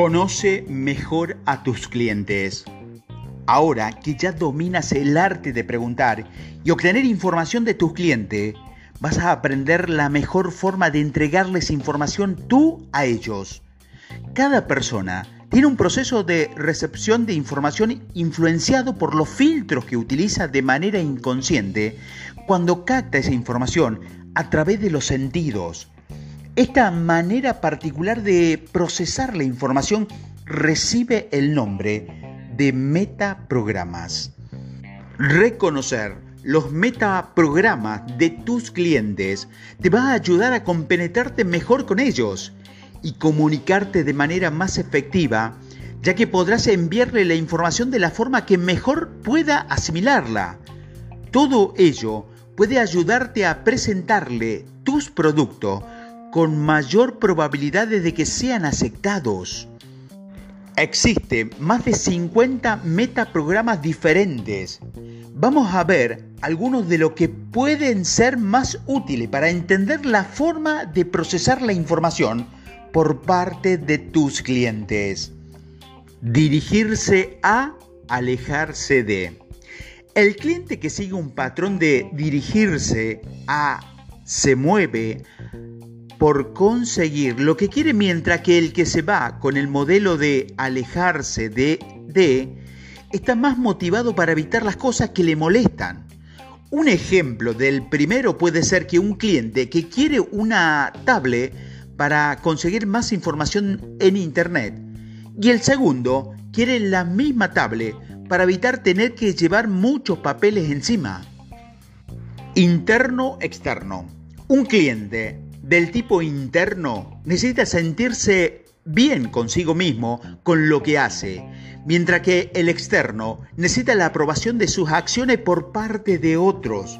Conoce mejor a tus clientes. Ahora que ya dominas el arte de preguntar y obtener información de tus clientes, vas a aprender la mejor forma de entregarles información tú a ellos. Cada persona tiene un proceso de recepción de información influenciado por los filtros que utiliza de manera inconsciente cuando capta esa información a través de los sentidos. Esta manera particular de procesar la información recibe el nombre de metaprogramas. Reconocer los metaprogramas de tus clientes te va a ayudar a compenetrarte mejor con ellos y comunicarte de manera más efectiva, ya que podrás enviarle la información de la forma que mejor pueda asimilarla. Todo ello puede ayudarte a presentarle tus productos con mayor probabilidad de que sean aceptados. Existen más de 50 metaprogramas diferentes. Vamos a ver algunos de los que pueden ser más útiles para entender la forma de procesar la información por parte de tus clientes. Dirigirse a, alejarse de. El cliente que sigue un patrón de dirigirse a, se mueve, por conseguir lo que quiere mientras que el que se va con el modelo de alejarse de, de está más motivado para evitar las cosas que le molestan. Un ejemplo del primero puede ser que un cliente que quiere una tablet para conseguir más información en Internet y el segundo quiere la misma tablet para evitar tener que llevar muchos papeles encima. Interno-externo. Un cliente del tipo interno necesita sentirse bien consigo mismo con lo que hace, mientras que el externo necesita la aprobación de sus acciones por parte de otros.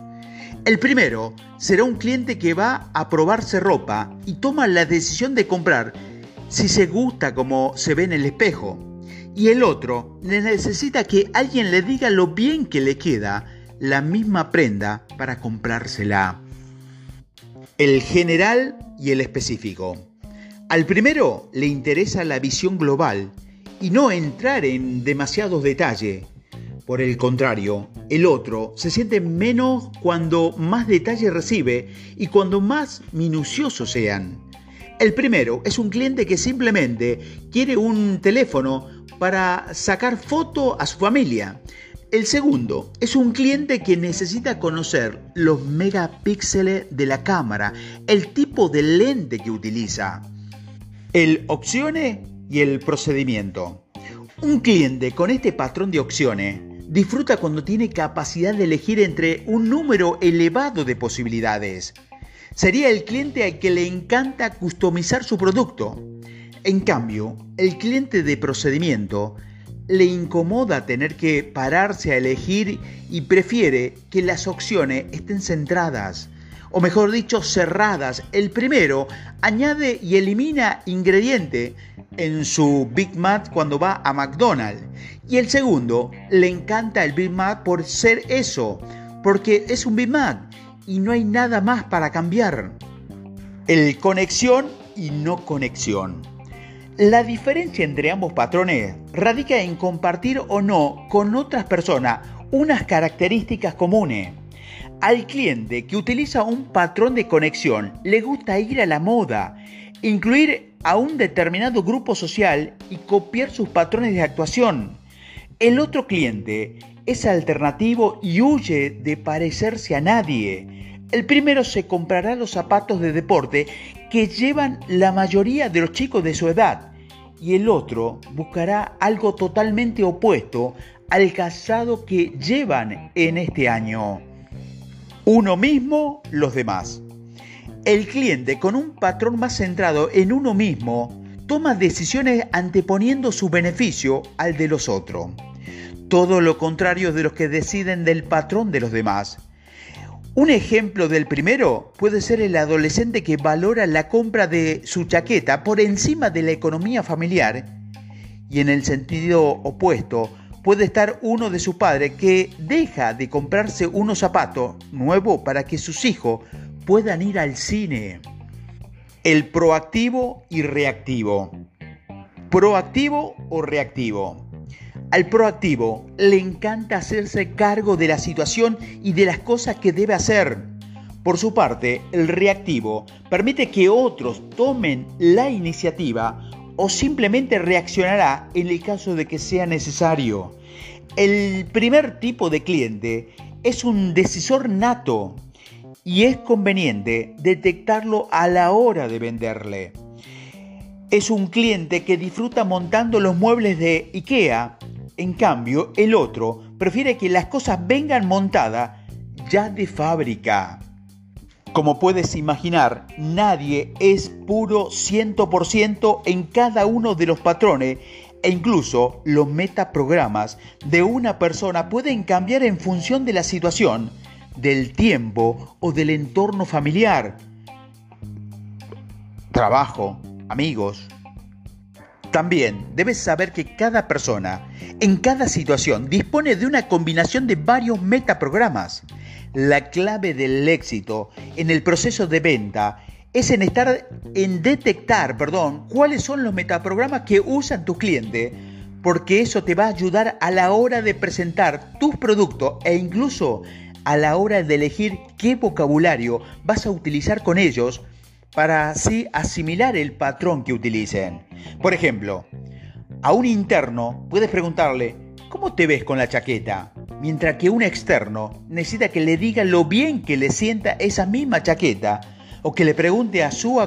El primero será un cliente que va a probarse ropa y toma la decisión de comprar si se gusta como se ve en el espejo. Y el otro necesita que alguien le diga lo bien que le queda la misma prenda para comprársela el general y el específico. Al primero le interesa la visión global y no entrar en demasiados detalles. Por el contrario, el otro se siente menos cuando más detalles recibe y cuando más minuciosos sean. El primero es un cliente que simplemente quiere un teléfono para sacar foto a su familia el segundo es un cliente que necesita conocer los megapíxeles de la cámara, el tipo de lente que utiliza, el opciones y el procedimiento. Un cliente con este patrón de opciones disfruta cuando tiene capacidad de elegir entre un número elevado de posibilidades. Sería el cliente al que le encanta customizar su producto. En cambio, el cliente de procedimiento le incomoda tener que pararse a elegir y prefiere que las opciones estén centradas, o mejor dicho, cerradas. El primero añade y elimina ingrediente en su Big Mac cuando va a McDonald's. Y el segundo le encanta el Big Mac por ser eso, porque es un Big Mac y no hay nada más para cambiar. El conexión y no conexión. La diferencia entre ambos patrones radica en compartir o no con otras personas unas características comunes. Al cliente que utiliza un patrón de conexión le gusta ir a la moda, incluir a un determinado grupo social y copiar sus patrones de actuación. El otro cliente es alternativo y huye de parecerse a nadie. El primero se comprará los zapatos de deporte que llevan la mayoría de los chicos de su edad y el otro buscará algo totalmente opuesto al casado que llevan en este año. Uno mismo, los demás. El cliente con un patrón más centrado en uno mismo toma decisiones anteponiendo su beneficio al de los otros. Todo lo contrario de los que deciden del patrón de los demás. Un ejemplo del primero puede ser el adolescente que valora la compra de su chaqueta por encima de la economía familiar y en el sentido opuesto puede estar uno de sus padres que deja de comprarse unos zapatos nuevos para que sus hijos puedan ir al cine. El proactivo y reactivo. ¿Proactivo o reactivo? Al proactivo le encanta hacerse cargo de la situación y de las cosas que debe hacer. Por su parte, el reactivo permite que otros tomen la iniciativa o simplemente reaccionará en el caso de que sea necesario. El primer tipo de cliente es un decisor nato y es conveniente detectarlo a la hora de venderle. Es un cliente que disfruta montando los muebles de IKEA, en cambio el otro prefiere que las cosas vengan montadas ya de fábrica. Como puedes imaginar, nadie es puro 100% en cada uno de los patrones e incluso los metaprogramas de una persona pueden cambiar en función de la situación del tiempo o del entorno familiar, trabajo, amigos. También debes saber que cada persona en cada situación dispone de una combinación de varios metaprogramas. La clave del éxito en el proceso de venta es en estar en detectar, perdón, cuáles son los metaprogramas que usan tu cliente, porque eso te va a ayudar a la hora de presentar tus productos e incluso a la hora de elegir qué vocabulario vas a utilizar con ellos para así asimilar el patrón que utilicen. Por ejemplo, a un interno puedes preguntarle, ¿cómo te ves con la chaqueta? Mientras que un externo necesita que le diga lo bien que le sienta esa misma chaqueta o que le pregunte a su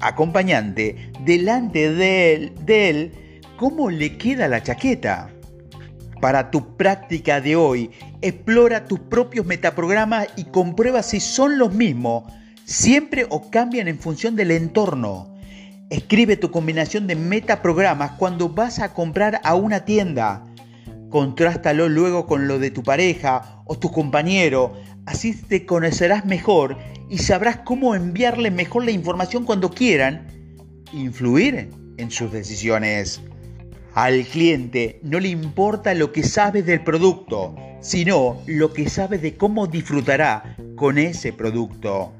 acompañante delante de él, de él cómo le queda la chaqueta. Para tu práctica de hoy, explora tus propios metaprogramas y comprueba si son los mismos siempre o cambian en función del entorno. Escribe tu combinación de metaprogramas cuando vas a comprar a una tienda. Contrástalo luego con lo de tu pareja o tu compañero. Así te conocerás mejor y sabrás cómo enviarle mejor la información cuando quieran influir en sus decisiones. Al cliente no le importa lo que sabe del producto, sino lo que sabe de cómo disfrutará con ese producto.